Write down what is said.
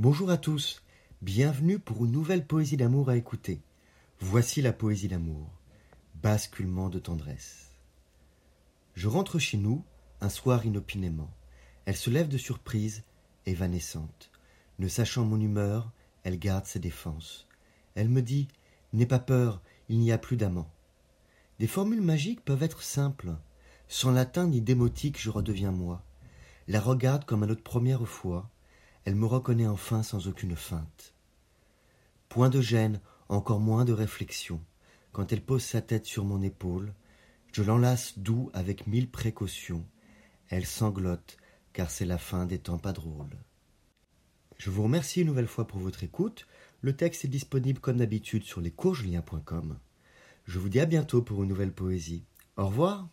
Bonjour à tous, bienvenue pour une nouvelle poésie d'amour à écouter. Voici la poésie d'amour, basculement de tendresse. Je rentre chez nous, un soir inopinément. Elle se lève de surprise, évanescente. Ne sachant mon humeur, elle garde ses défenses. Elle me dit N'aie pas peur, il n'y a plus d'amant. Des formules magiques peuvent être simples. Sans latin ni démotique, je redeviens moi. La regarde comme à notre première fois elle me reconnaît enfin sans aucune feinte. Point de gêne, encore moins de réflexion. Quand elle pose sa tête sur mon épaule, je l'enlace doux avec mille précautions. Elle sanglote, car c'est la fin des temps pas drôles. Je vous remercie une nouvelle fois pour votre écoute. Le texte est disponible comme d'habitude sur lescoursjulien.com. Je vous dis à bientôt pour une nouvelle poésie. Au revoir.